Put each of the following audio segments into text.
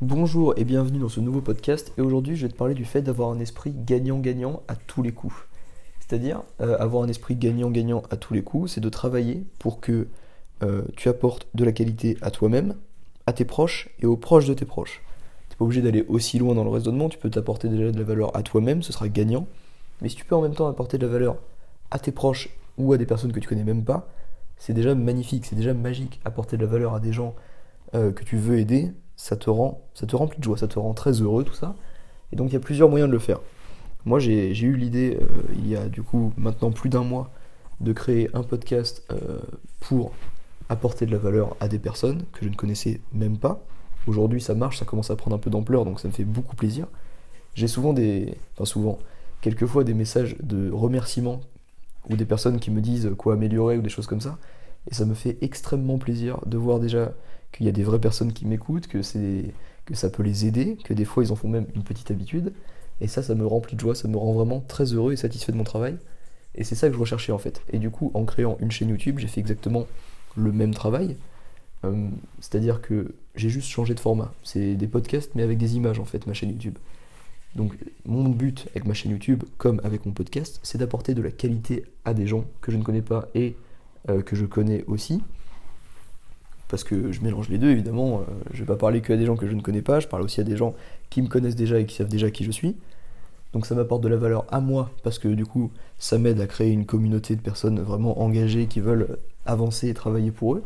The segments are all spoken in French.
Bonjour et bienvenue dans ce nouveau podcast et aujourd'hui je vais te parler du fait d'avoir un esprit gagnant-gagnant à tous les coups. C'est-à-dire euh, avoir un esprit gagnant-gagnant à tous les coups, c'est de travailler pour que euh, tu apportes de la qualité à toi-même, à tes proches et aux proches de tes proches. Tu n'es pas obligé d'aller aussi loin dans le raisonnement, tu peux t'apporter déjà de la valeur à toi-même, ce sera gagnant. Mais si tu peux en même temps apporter de la valeur à tes proches ou à des personnes que tu connais même pas, c'est déjà magnifique, c'est déjà magique. Apporter de la valeur à des gens euh, que tu veux aider, ça te rend, ça te remplit de joie, ça te rend très heureux tout ça. Et donc il y a plusieurs moyens de le faire. Moi j'ai eu l'idée euh, il y a du coup maintenant plus d'un mois de créer un podcast euh, pour apporter de la valeur à des personnes que je ne connaissais même pas. Aujourd'hui ça marche, ça commence à prendre un peu d'ampleur donc ça me fait beaucoup plaisir. J'ai souvent des, enfin souvent, quelquefois des messages de remerciements ou des personnes qui me disent quoi améliorer ou des choses comme ça. Et ça me fait extrêmement plaisir de voir déjà qu'il y a des vraies personnes qui m'écoutent, que, ça peut les aider, que des fois ils en font même une petite habitude. Et ça, ça me remplit de joie, ça me rend vraiment très heureux et satisfait de mon travail. Et c'est ça que je recherchais en fait. Et du coup, en créant une chaîne YouTube, j'ai fait exactement le même travail. Euh, c'est-à-dire que j'ai juste changé de format. C'est des podcasts, mais avec des images en fait, ma chaîne YouTube. Donc mon but avec ma chaîne YouTube, comme avec mon podcast, c'est d'apporter de la qualité à des gens que je ne connais pas et euh, que je connais aussi parce que je mélange les deux évidemment. Je euh, je vais pas parler que à des gens que je ne connais pas, je parle aussi à des gens qui me connaissent déjà et qui savent déjà qui je suis. Donc ça m'apporte de la valeur à moi parce que du coup ça m'aide à créer une communauté de personnes vraiment engagées qui veulent avancer et travailler pour eux.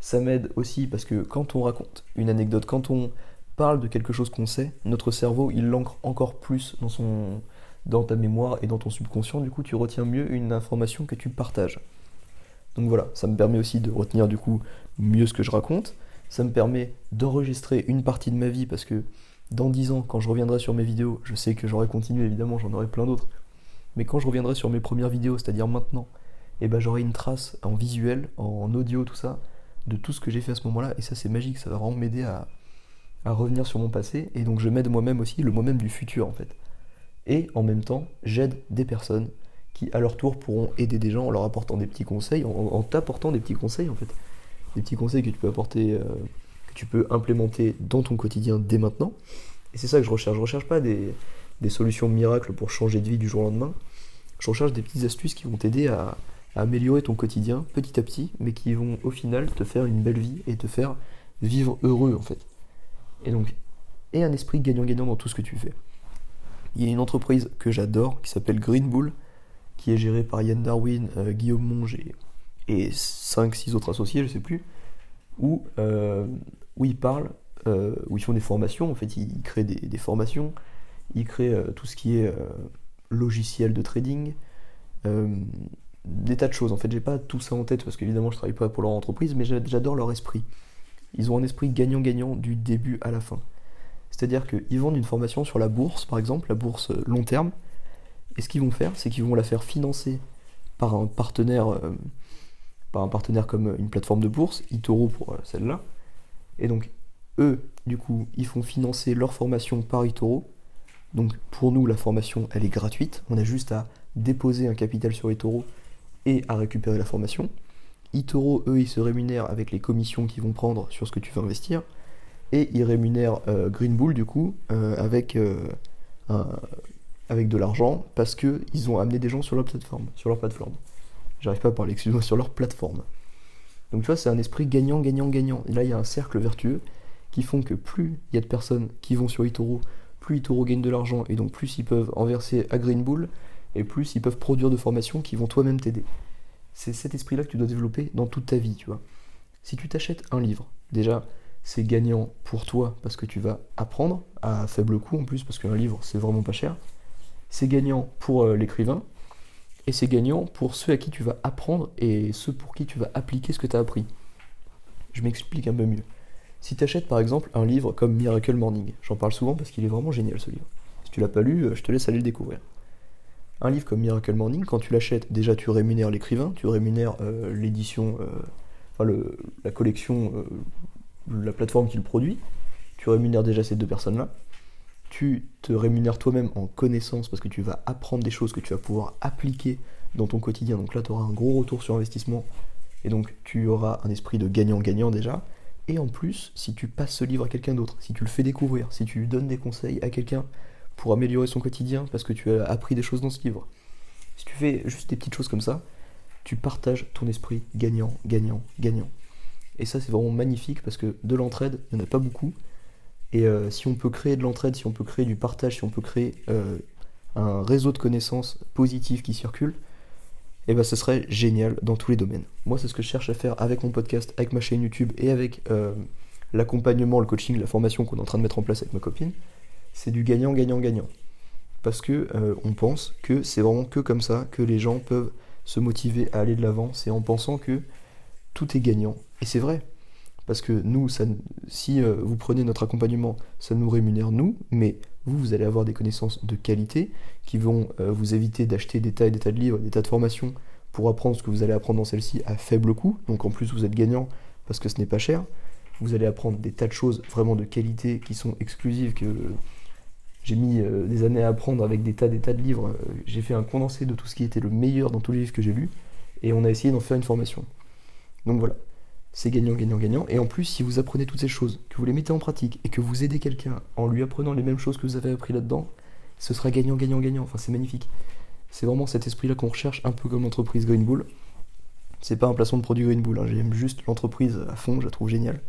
Ça m'aide aussi parce que quand on raconte une anecdote, quand on parle de quelque chose qu'on sait, notre cerveau il l'ancre encore plus dans son dans ta mémoire et dans ton subconscient, du coup tu retiens mieux une information que tu partages. Donc voilà, ça me permet aussi de retenir du coup mieux ce que je raconte. Ça me permet d'enregistrer une partie de ma vie parce que dans 10 ans, quand je reviendrai sur mes vidéos, je sais que j'aurai continué évidemment, j'en aurai plein d'autres. Mais quand je reviendrai sur mes premières vidéos, c'est-à-dire maintenant, eh ben j'aurai une trace en visuel, en audio, tout ça, de tout ce que j'ai fait à ce moment-là. Et ça, c'est magique, ça va vraiment m'aider à, à revenir sur mon passé. Et donc, je m'aide moi-même aussi, le moi-même du futur en fait. Et en même temps, j'aide des personnes qui à leur tour pourront aider des gens en leur apportant des petits conseils, en, t'apportant des petits conseils en fait. Des petits conseils que tu peux apporter, euh, que tu peux implémenter dans ton quotidien dès maintenant. Et c'est ça que je recherche. Je recherche pas des, solutions miracles pour changer de vie du jour au lendemain. Je recherche des petites astuces qui vont t'aider à, à, améliorer ton quotidien petit à petit, mais qui vont au final te faire une belle vie et te faire vivre heureux en fait. Et donc, et un esprit gagnant-gagnant dans tout ce que tu fais. Il y a une entreprise que j'adore qui s'appelle Green Bull qui est géré par Yann Darwin, euh, Guillaume Monge et, 5-6 autres associés, je sais plus, où, euh, où ils parlent, euh, où ils font des formations, en fait ils, créent des, formations, ils créent tout ce qui est logiciel de trading, des tas de choses. En fait, j'ai pas tout ça en tête parce qu'évidemment je travaille pas pour leur entreprise, mais j'adore leur esprit. Ils ont un esprit gagnant-gagnant du début à la fin. C'est-à-dire qu'ils vendent une formation sur la bourse, par exemple, la bourse long terme, et ce qu'ils vont faire, c'est qu'ils vont la faire financer par un partenaire, euh, par un partenaire comme une plateforme de bourse, eToro pour euh, celle-là. Et donc, eux, du coup, ils font financer leur formation par eToro. Donc, pour nous, la formation, elle est gratuite. On a juste à déposer un capital sur eToro et à récupérer la formation. eToro, eux, ils se rémunèrent avec les commissions qu'ils vont prendre sur ce que tu veux investir. Et ils rémunèrent euh, Green Bull, du coup, avec un, avec de l'argent parce qu'ils ont amené des gens sur leur plateforme. Sur leur plateforme. J'arrive pas à parler, excuse-moi, sur leur plateforme. Donc tu vois, c'est un esprit gagnant, gagnant, gagnant. Et là, il y a un cercle vertueux qui font que plus il y a de personnes qui vont sur eToro, plus eToro gagne de l'argent et donc plus ils peuvent en verser à Green Bull et plus ils peuvent produire de formations qui vont toi-même t'aider. C'est cet esprit-là que tu dois développer dans toute ta vie, tu vois. Si tu t'achètes un livre, déjà, c'est gagnant pour toi parce que tu vas apprendre à faible coût en plus parce qu'un livre, c'est vraiment pas cher c'est gagnant pour euh, l'écrivain, et c'est gagnant pour ceux à qui tu vas apprendre et ceux pour qui tu vas appliquer ce que tu as appris. Je m'explique un peu mieux. Si tu achètes par exemple un livre comme Miracle Morning, j'en parle souvent parce qu'il est vraiment génial ce livre. Si tu l'as pas lu, euh, je te laisse aller le découvrir. Un livre comme Miracle Morning, quand tu l'achètes, déjà tu rémunères l'écrivain, tu rémunères euh, l'édition, enfin la collection, la plateforme qui le produit, tu rémunères déjà ces deux personnes-là tu te rémunères toi-même en connaissance parce que tu vas apprendre des choses que tu vas pouvoir appliquer dans ton quotidien. Donc là, tu auras un gros retour sur investissement et donc tu auras un esprit de gagnant-gagnant déjà. Et en plus, si tu passes ce livre à quelqu'un d'autre, si tu le fais découvrir, si tu lui donnes des conseils à quelqu'un pour améliorer son quotidien parce que tu as appris des choses dans ce livre, si tu fais juste des petites choses comme ça, tu partages ton esprit gagnant, gagnant, gagnant. Et ça, c'est vraiment magnifique parce que de l'entraide, il n'y en a pas beaucoup. Et euh, si on peut créer de l'entraide, si on peut créer du partage, si on peut créer euh, un réseau de connaissances positives qui circulent, eh ben ce serait génial dans tous les domaines. Moi, c'est ce que je cherche à faire avec mon podcast, avec ma chaîne YouTube et avec euh, l'accompagnement, le coaching, la formation qu'on est en train de mettre en place avec ma copine. C'est du gagnant, gagnant, gagnant. Parce que on pense que c'est vraiment que comme ça que les gens peuvent se motiver à aller de l'avant. C'est en pensant que tout est gagnant. Et c'est vrai. Parce que nous, si euh, vous prenez notre accompagnement, ça nous rémunère nous, mais vous, vous allez avoir des connaissances de qualité qui vont euh, vous éviter d'acheter des tas et des tas de livres, des tas de formations pour apprendre ce que vous allez apprendre dans celle-ci à faible coût. Donc en plus, vous êtes gagnant parce que ce n'est pas cher. Vous allez apprendre des tas de choses vraiment de qualité qui sont exclusives, que j'ai mis euh, des années à apprendre avec des tas des tas de livres. J'ai fait un condensé de tout ce qui était le meilleur dans tous les livres que j'ai lus, et on a essayé d'en faire une formation. Donc voilà c'est gagnant, gagnant, gagnant. Et en plus, si vous apprenez toutes ces choses, que vous les mettez en pratique et que vous aidez quelqu'un en lui apprenant les mêmes choses que vous avez appris là-dedans, ce sera gagnant, gagnant, gagnant. Enfin, c'est magnifique. C'est vraiment cet esprit-là qu'on recherche, un peu comme l'entreprise Green Bull. C'est pas un placement de produit Green Bull, hein. j'aime juste l'entreprise à fond, je la trouve géniale.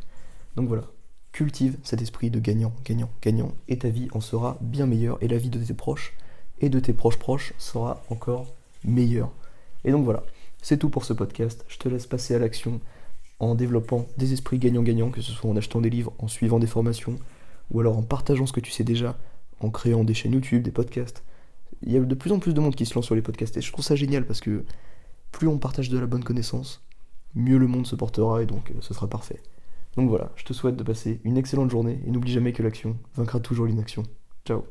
Donc voilà, cultive cet esprit de gagnant, gagnant, gagnant, et ta vie en sera bien meilleure, et la vie de tes proches et de tes proches proches sera encore meilleure. Et donc voilà, c'est tout pour ce podcast. Je te laisse passer à l'action en développant des esprits gagnants-gagnants, que ce soit en achetant des livres, en suivant des formations, ou alors en partageant ce que tu sais déjà, en créant des chaînes YouTube, des podcasts. Il y a de plus en plus de monde qui se lance sur les podcasts, et je trouve ça génial parce que plus on partage de la bonne connaissance, mieux le monde se portera, et donc euh, ce sera parfait. Donc voilà, je te souhaite de passer une excellente journée, et n'oublie jamais que l'action vaincra toujours l'inaction. Ciao